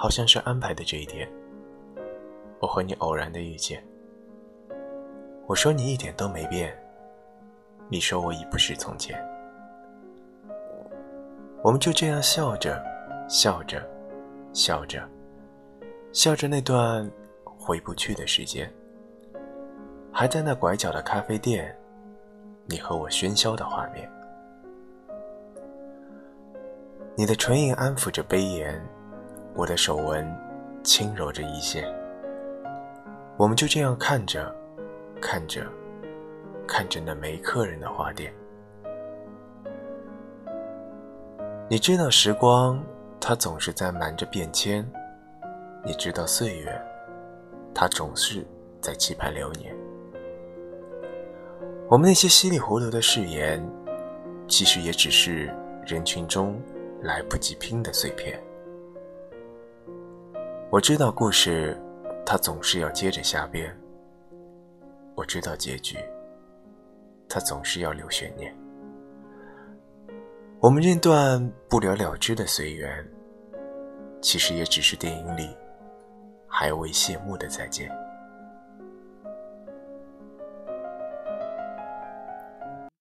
好像是安排的这一天，我和你偶然的遇见。我说你一点都没变，你说我已不是从前。我们就这样笑着，笑着，笑着，笑着那段回不去的时间，还在那拐角的咖啡店，你和我喧嚣的画面。你的唇印安抚着悲言，我的手纹轻柔着一线。我们就这样看着，看着，看着那没客人的花店。你知道时光，它总是在瞒着变迁；你知道岁月，它总是在期盼流年。我们那些稀里糊涂的誓言，其实也只是人群中。来不及拼的碎片。我知道故事，它总是要接着瞎编。我知道结局，它总是要留悬念。我们认段不了了之的随缘，其实也只是电影里还未谢幕的再见。